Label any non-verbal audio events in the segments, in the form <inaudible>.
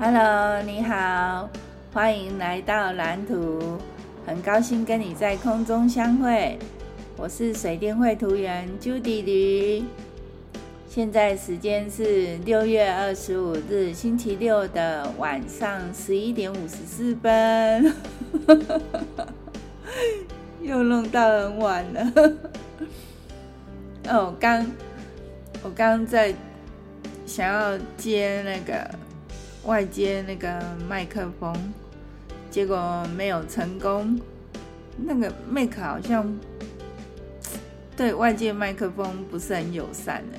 Hello，你好，欢迎来到蓝图，很高兴跟你在空中相会。我是水电绘图员 Judy，现在时间是六月二十五日星期六的晚上十一点五十四分，<laughs> 又弄到很晚了。<laughs> 哦，刚我刚在想要接那个。外接那个麦克风，结果没有成功。那个 Mac 好像对外接麦克风不是很友善哎。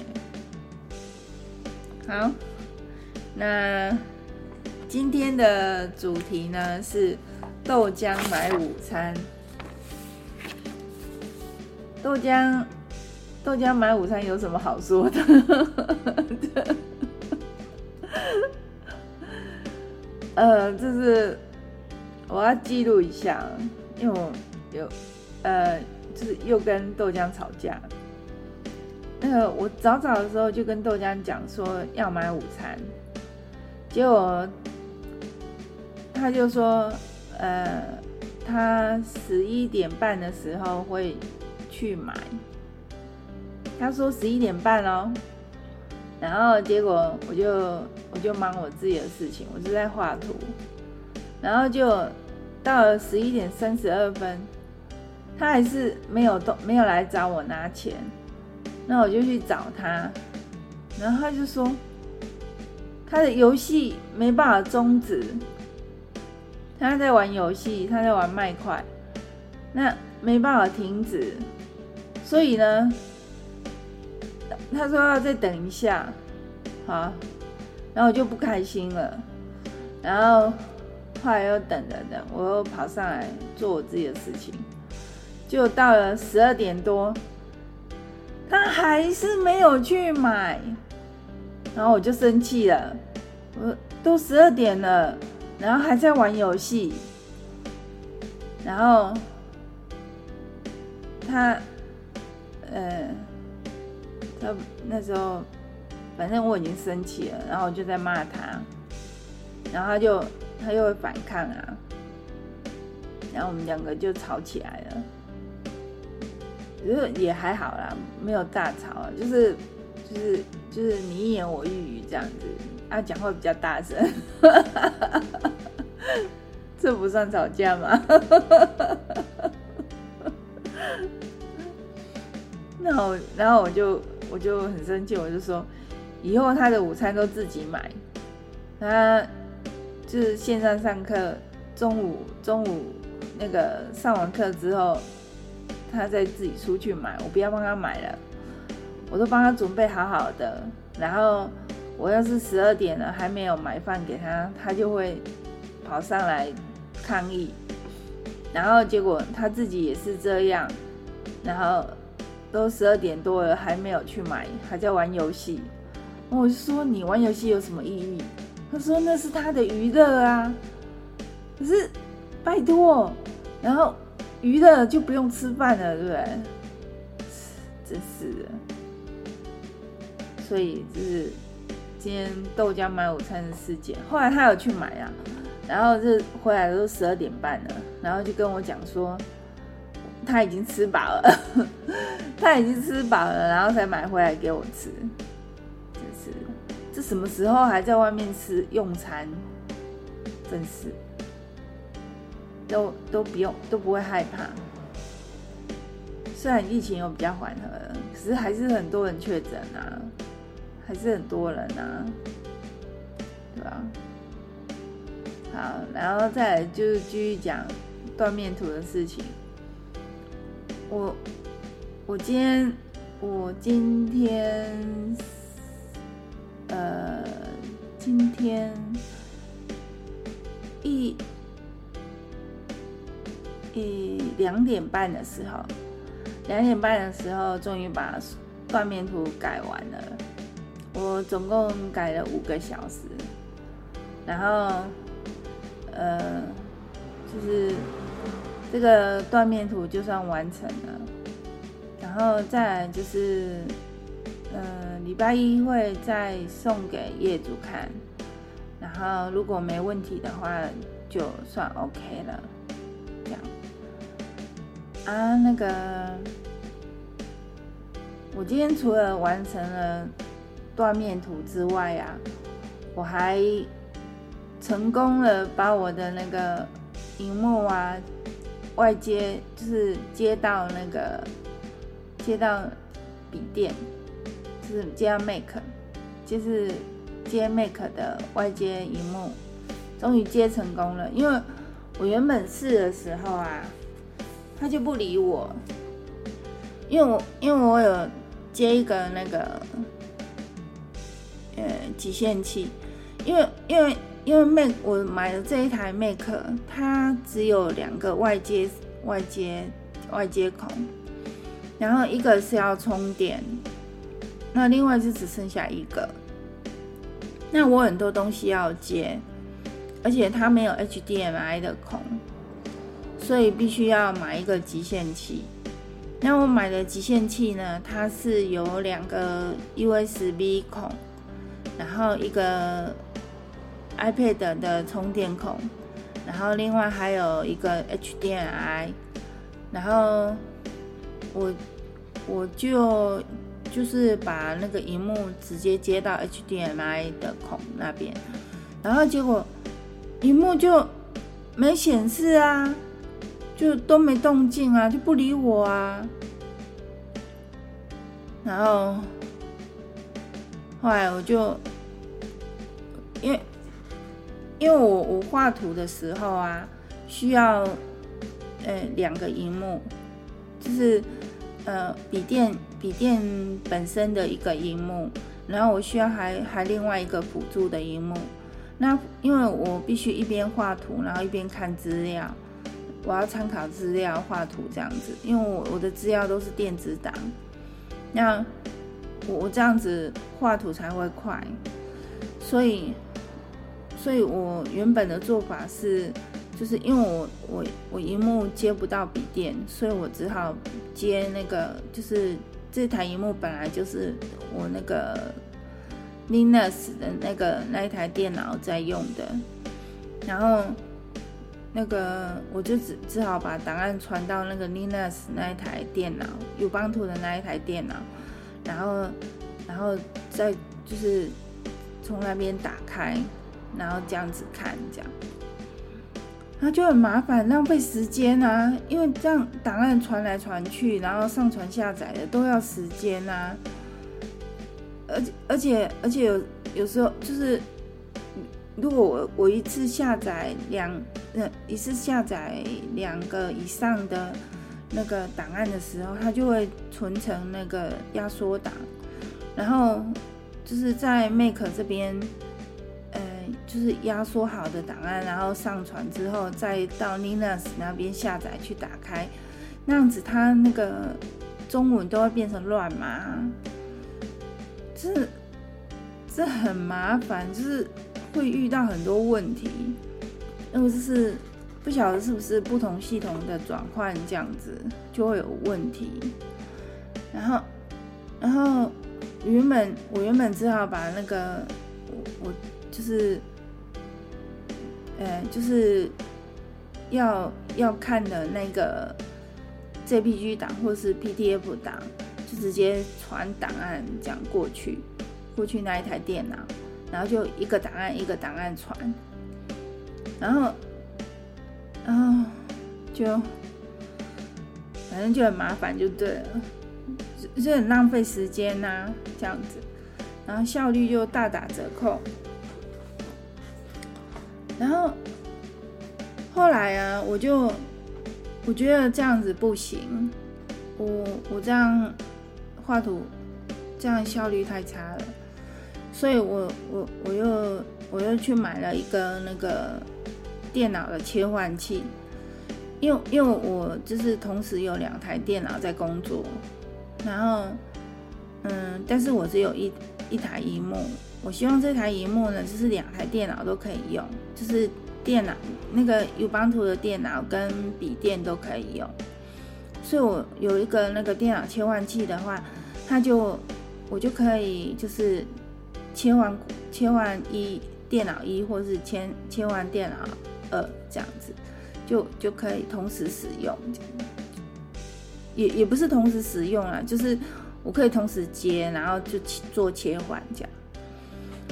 好，那今天的主题呢是豆浆买午餐。豆浆，豆浆买午餐有什么好说的？<laughs> 呃，就是我要记录一下，因为我有呃，就是又跟豆浆吵架。那个我早早的时候就跟豆浆讲说要买午餐，结果他就说，呃，他十一点半的时候会去买。他说十一点半哦。然后结果我就我就忙我自己的事情，我就在画图，然后就到了十一点三十二分，他还是没有动，没有来找我拿钱，那我就去找他，然后他就说他的游戏没办法终止，他在玩游戏，他在玩麦块，那没办法停止，所以呢。他说要再等一下，好，然后我就不开心了，然后后来又等等等，我又跑上来做我自己的事情，就到了十二点多，他还是没有去买，然后我就生气了，我都十二点了，然后还在玩游戏，然后他，呃。他那时候，反正我已经生气了，然后我就在骂他，然后他就他又会反抗啊，然后我们两个就吵起来了，就是也还好啦，没有大吵，就是就是就是你一言我一语这样子，啊，讲话比较大声，<laughs> 这不算吵架吗？<laughs> 然后然后我就。我就很生气，我就说，以后他的午餐都自己买，他就是线上上课，中午中午那个上完课之后，他再自己出去买，我不要帮他买了，我都帮他准备好好的，然后我要是十二点了还没有买饭给他，他就会跑上来抗议，然后结果他自己也是这样，然后。都十二点多了，还没有去买，还在玩游戏。我就说，你玩游戏有什么意义？他说那是他的娱乐啊。可是拜托，然后娱乐就不用吃饭了，对不对？真是的。所以就是今天豆浆买午餐的事件。后来他有去买啊，然后就回来都十二点半了，然后就跟我讲说。他已经吃饱了，他已经吃饱了，然后才买回来给我吃。真是，这什么时候还在外面吃用餐？真是，都都不用都不会害怕。虽然疫情又比较缓和，可是还是很多人确诊啊，还是很多人啊，对吧？好，然后再来就是继续讲断面图的事情。我我今天我今天呃今天一一两点半的时候，两点半的时候终于把断面图改完了。我总共改了五个小时，然后呃就是。这个断面图就算完成了，然后再来就是，呃，礼拜一会再送给业主看，然后如果没问题的话，就算 OK 了。这样啊，那个我今天除了完成了断面图之外啊，我还成功了把我的那个荧幕啊外接，就是接到那个接到笔电，就是接到 Mac，就是。接 Mac 的外接荧幕，终于接成功了。因为我原本试的时候啊，他就不理我。因为我因为我有接一个那个呃集线器，因为因为因为 Mac 我买的这一台 Mac，它只有两个外接外接外接孔，然后一个是要充电，那另外就只剩下一个。那我很多东西要接，而且它没有 HDMI 的孔，所以必须要买一个集线器。那我买的集线器呢，它是有两个 USB 孔，然后一个 iPad 的充电孔，然后另外还有一个 HDMI，然后我我就。就是把那个荧幕直接接到 HDMI 的孔那边，然后结果荧幕就没显示啊，就都没动静啊，就不理我啊。然后后来我就因为因为我我画图的时候啊，需要呃两个荧幕，就是。呃，笔电笔电本身的一个荧幕，然后我需要还还另外一个辅助的荧幕。那因为我必须一边画图，然后一边看资料，我要参考资料画图这样子。因为我我的资料都是电子档，那我我这样子画图才会快。所以，所以我原本的做法是。就是因为我我我荧幕接不到笔电，所以我只好接那个，就是这台荧幕本来就是我那个 Linux 的那个那一台电脑在用的，然后那个我就只只好把档案传到那个 Linux 那一台电脑，Ubuntu 的那一台电脑，然后然后再就是从那边打开，然后这样子看这样。那就很麻烦，浪费时间啊！因为这样档案传来传去，然后上传下载的都要时间啊。而且而且而且有有时候就是，如果我我一次下载两一次下载两个以上的那个档案的时候，它就会存成那个压缩档，然后就是在 Make 这边。就是压缩好的档案，然后上传之后，再到 Linux 那边下载去打开，那样子它那个中文都会变成乱码，这这很麻烦，就是会遇到很多问题。因为就是不晓得是不是不同系统的转换这样子就会有问题。然后，然后原本我原本只好把那个我我就是。呃，就是要要看的那个 JPG 档或是 PDF 档，就直接传档案这样过去，过去那一台电脑，然后就一个档案一个档案传，然后，然后就反正就很麻烦就对了，就就很浪费时间呐，这样子，然后效率就大打折扣。然后后来啊，我就我觉得这样子不行，我我这样画图这样效率太差了，所以我我我又我又去买了一个那个电脑的切换器，因为因为我就是同时有两台电脑在工作，然后嗯，但是我只有一一台萤幕。我希望这台荧幕呢，就是两台电脑都可以用，就是电脑那个 Ubuntu 的电脑跟笔电都可以用。所以我有一个那个电脑切换器的话，它就我就可以就是切换切换一电脑一或是切切换电脑二这样子，就就可以同时使用。也也不是同时使用啊，就是我可以同时接，然后就做切换这样。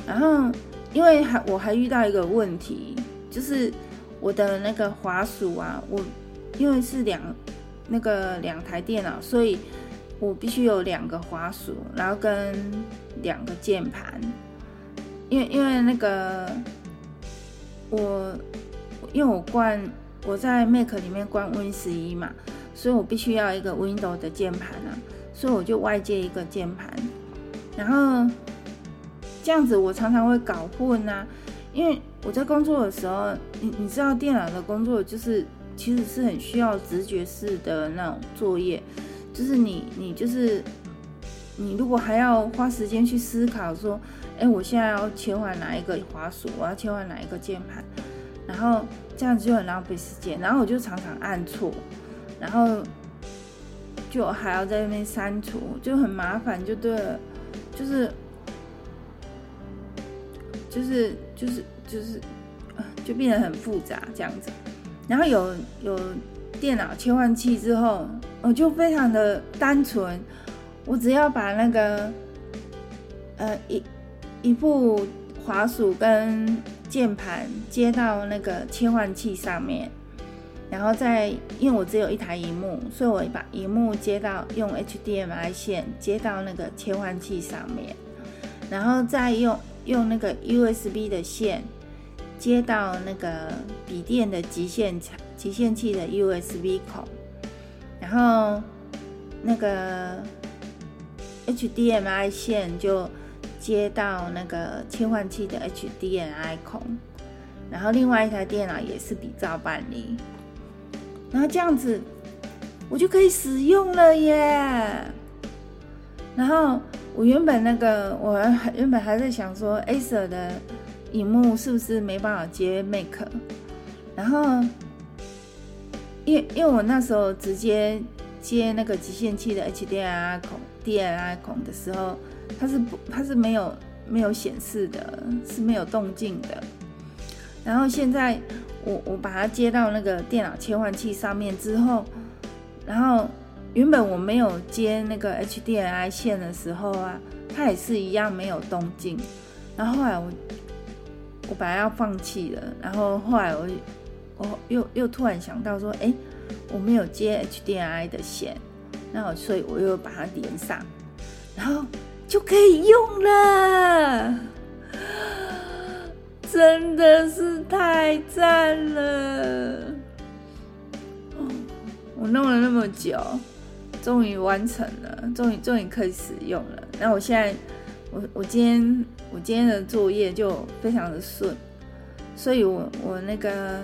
然后因为还我还遇到一个问题，就是我的那个滑鼠啊，我因为是两那个两台电脑，所以我必须有两个滑鼠，然后跟两个键盘。因为因为那个我因为我关我在 Mac 里面关 Win 十一嘛，所以我必须要一个 Windows 的键盘啊，所以我就外接一个键盘，然后这样子我常常会搞混啊，因为我在工作的时候，你你知道电脑的工作就是其实是很需要直觉式的那种作业，就是你你就是你如果还要花时间去思考说。哎，我现在要切换哪一个滑鼠？我要切换哪一个键盘？然后这样子就很浪费时间，然后我就常常按错，然后就还要在那边删除，就很麻烦，就对了，就是就是就是就是，就变得很复杂这样子。然后有有电脑切换器之后，我就非常的单纯，我只要把那个呃一。一部滑鼠跟键盘接到那个切换器上面，然后再因为我只有一台荧幕，所以我把荧幕接到用 HDMI 线接到那个切换器上面，然后再用用那个 USB 的线接到那个笔电的极限极限器的 USB 口，然后那个 HDMI 线就。接到那个切换器的 HDMI 孔，然后另外一台电脑也是比照办理，然后这样子我就可以使用了耶。然后我原本那个我原本还在想说，Acer 的荧幕是不是没办法接 Mac？然后因为因为我那时候直接接那个极限器的 HDMI 孔 DMI 孔的时候。它是不，它是没有没有显示的，是没有动静的。然后现在我我把它接到那个电脑切换器上面之后，然后原本我没有接那个 HDMI 线的时候啊，它也是一样没有动静。然后后来我我本来要放弃了，然后后来我我又又突然想到说，哎，我没有接 HDMI 的线，那我所以我又把它连上，然后。就可以用了，真的是太赞了！我弄了那么久，终于完成了，终于终于可以使用了。那我现在，我我今天我今天的作业就非常的顺，所以我我那个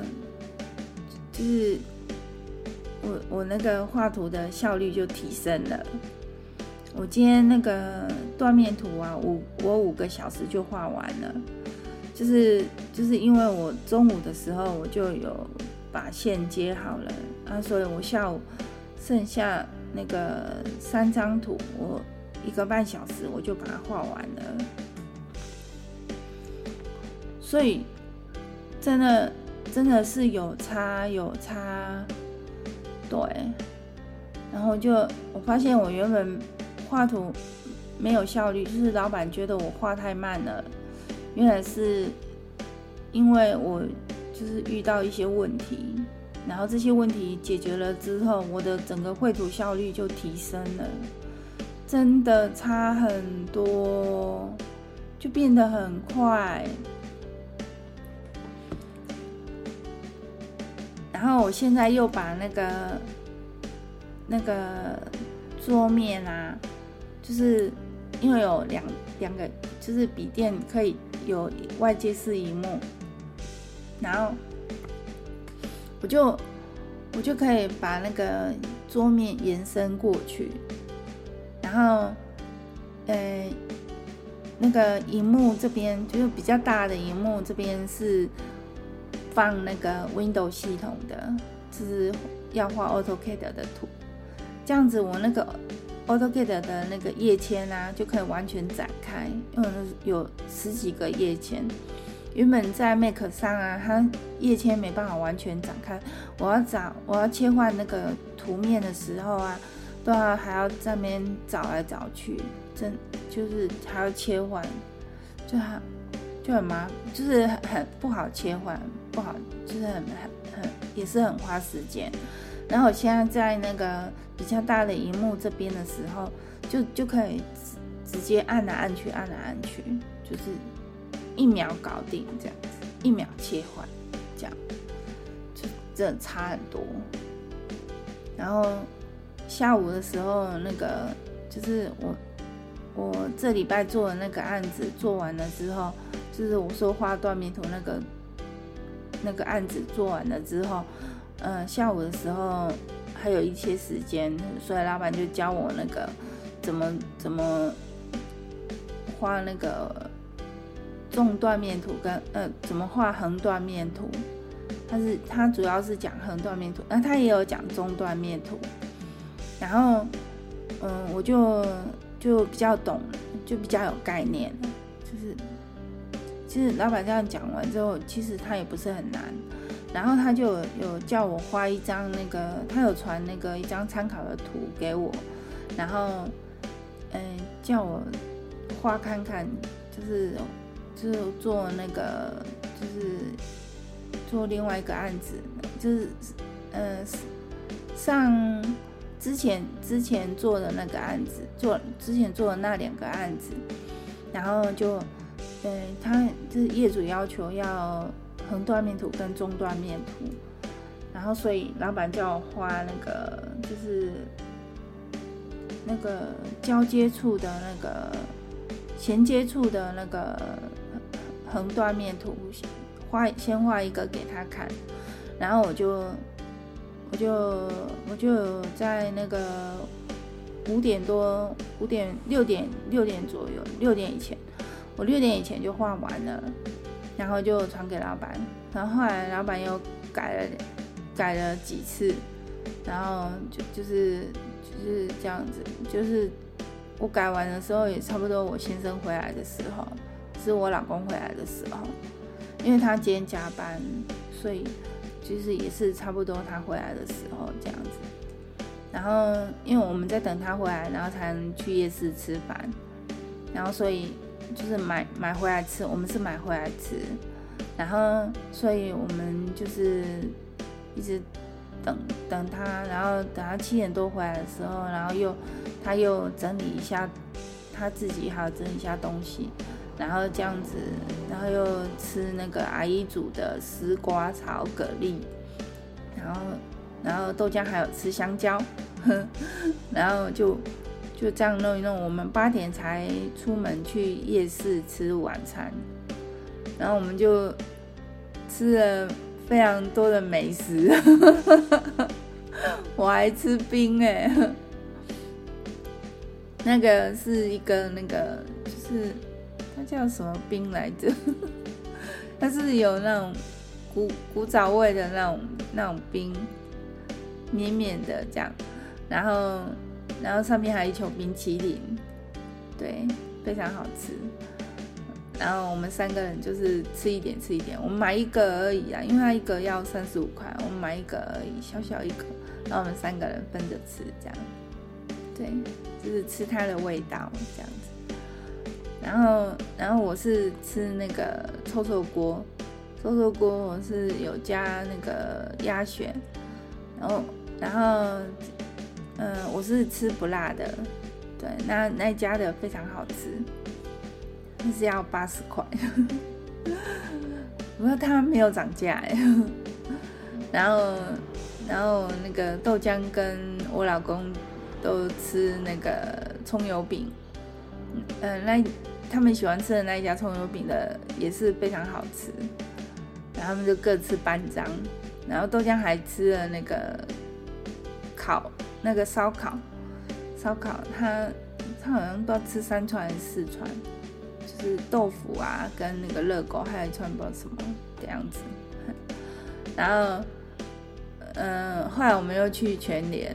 就是我我那个画图的效率就提升了。我今天那个断面图啊，五我五个小时就画完了，就是就是因为我中午的时候我就有把线接好了啊，所以我下午剩下那个三张图，我一个半小时我就把它画完了，所以真的真的是有差有差，对，然后就我发现我原本。画图没有效率，就是老板觉得我画太慢了。原来是因为我就是遇到一些问题，然后这些问题解决了之后，我的整个绘图效率就提升了，真的差很多，就变得很快。然后我现在又把那个那个桌面啊。就是因为有两两个，就是笔电可以有外接式荧幕，然后我就我就可以把那个桌面延伸过去，然后呃那个荧幕这边就是比较大的荧幕这边是放那个 w i n d o w 系统的，就是要画 AutoCAD 的图，这样子我那个。AutoCAD 的那个页签啊，就可以完全展开，因为有十几个页签，原本在 Mac 上啊，它页签没办法完全展开，我要找我要切换那个图面的时候啊，都要还要在那边找来找去，真就是还要切换，就很就很麻，就是很很不好切换，不好就是很很很也是很花时间。然后我现在在那个比较大的荧幕这边的时候，就就可以直直接按来按去，按来按去，就是。一秒搞定这样子，一秒切换，这样就真的差很多。然后下午的时候，那个就是我我这礼拜做的那个案子做完了之后，就是我说画断面图那个那个案子做完了之后，嗯，下午的时候还有一些时间，所以老板就教我那个怎么怎么画那个。纵断面图跟呃怎么画横断面图，他是他主要是讲横断面图，那他也有讲中断面图。然后嗯，我就就比较懂，就比较有概念，就是其实老板这样讲完之后，其实他也不是很难。然后他就有，叫我画一张那个，他有传那个一张参考的图给我，然后嗯叫我画看看，就是。就是做那个，就是做另外一个案子，就是呃上之前之前做的那个案子，做之前做的那两个案子，然后就呃他就是业主要求要横断面图跟中断面图，然后所以老板叫我画那个就是那个交接处的那个衔接处的那个。横断面图画，先画一个给他看，然后我就我就我就在那个五点多五点六点六点左右六点以前，我六点以前就画完了，然后就传给老板，然后后来老板又改了改了几次，然后就就是就是这样子，就是我改完的时候也差不多我先生回来的时候。是我老公回来的时候，因为他今天加班，所以其实也是差不多他回来的时候这样子。然后因为我们在等他回来，然后才能去夜市吃饭。然后所以就是买买回来吃，我们是买回来吃。然后所以我们就是一直等等他，然后等他七点多回来的时候，然后又他又整理一下他自己，还有整理一下东西。然后这样子，然后又吃那个阿姨煮的丝瓜炒蛤蜊，然后，然后豆浆还有吃香蕉，呵，<laughs> 然后就就这样弄一弄。我们八点才出门去夜市吃晚餐，然后我们就吃了非常多的美食，<laughs> 我还吃冰哎，那个是一个那个就是。它叫什么冰来着？<laughs> 它是有那种古古早味的那种那种冰，绵绵的这样，然后然后上面还有一球冰淇淋，对，非常好吃。然后我们三个人就是吃一点吃一点，我们买一个而已啊，因为它一个要三十五块，我们买一个而已，小小一个，然后我们三个人分着吃这样，对，就是吃它的味道这样子。然后，然后我是吃那个臭臭锅，臭臭锅我是有加那个鸭血，然后，然后，嗯，我是吃不辣的，对，那那家的非常好吃，但是要八十块，<laughs> 不过它没有涨价哎，然后，然后那个豆浆跟我老公都吃那个葱油饼，嗯，那。他们喜欢吃的那一家葱油饼的也是非常好吃，然后他们就各吃半张，然后豆浆还吃了那个烤那个烧烤，烧烤他他好像不知道吃三串还是四串，就是豆腐啊跟那个热狗，还有一串不知道什么的样子，然后嗯、呃，后来我们又去全联，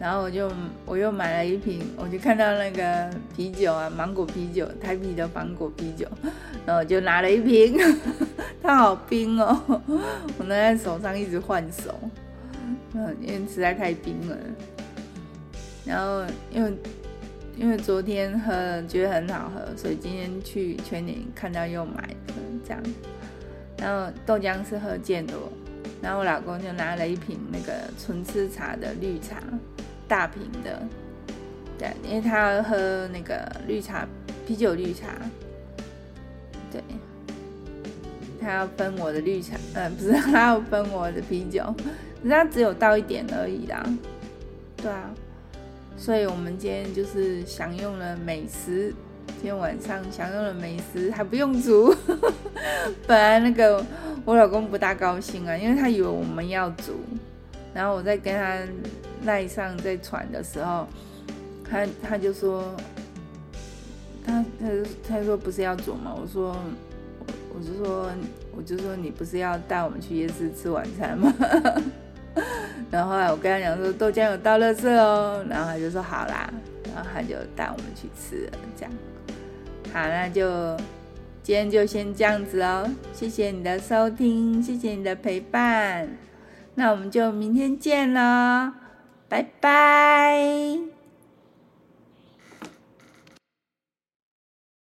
然后我就我又买了一瓶，我就看到那个啤酒啊，芒果啤酒，台啤的芒果啤酒，然后我就拿了一瓶，<laughs> 它好冰哦，我拿在手上一直换手，嗯，因为实在太冰了。然后因为因为昨天喝觉得很好喝，所以今天去全联看到又买了这样。然后豆浆是喝健多，然后我老公就拿了一瓶那个纯吃茶的绿茶。大瓶的，对，因为他要喝那个绿茶啤酒绿茶，对，他要分我的绿茶，呃，<laughs> 不是，他要分我的啤酒，可 <laughs> 是他只有倒一点而已啦，对啊，所以我们今天就是享用了美食，今天晚上享用了美食还不用煮，<laughs> 本来那个我老公不大高兴啊，因为他以为我们要煮，然后我在跟他。赖上在喘的时候，他他就说，他他他说不是要煮吗？我说，我就说，我就说你不是要带我们去夜市吃晚餐吗？然后后来我跟他讲说豆浆有倒乐色哦，然后他就说好啦，然后他就带我们去吃了，这样。好，那就今天就先这样子哦，谢谢你的收听，谢谢你的陪伴，那我们就明天见喽。拜拜。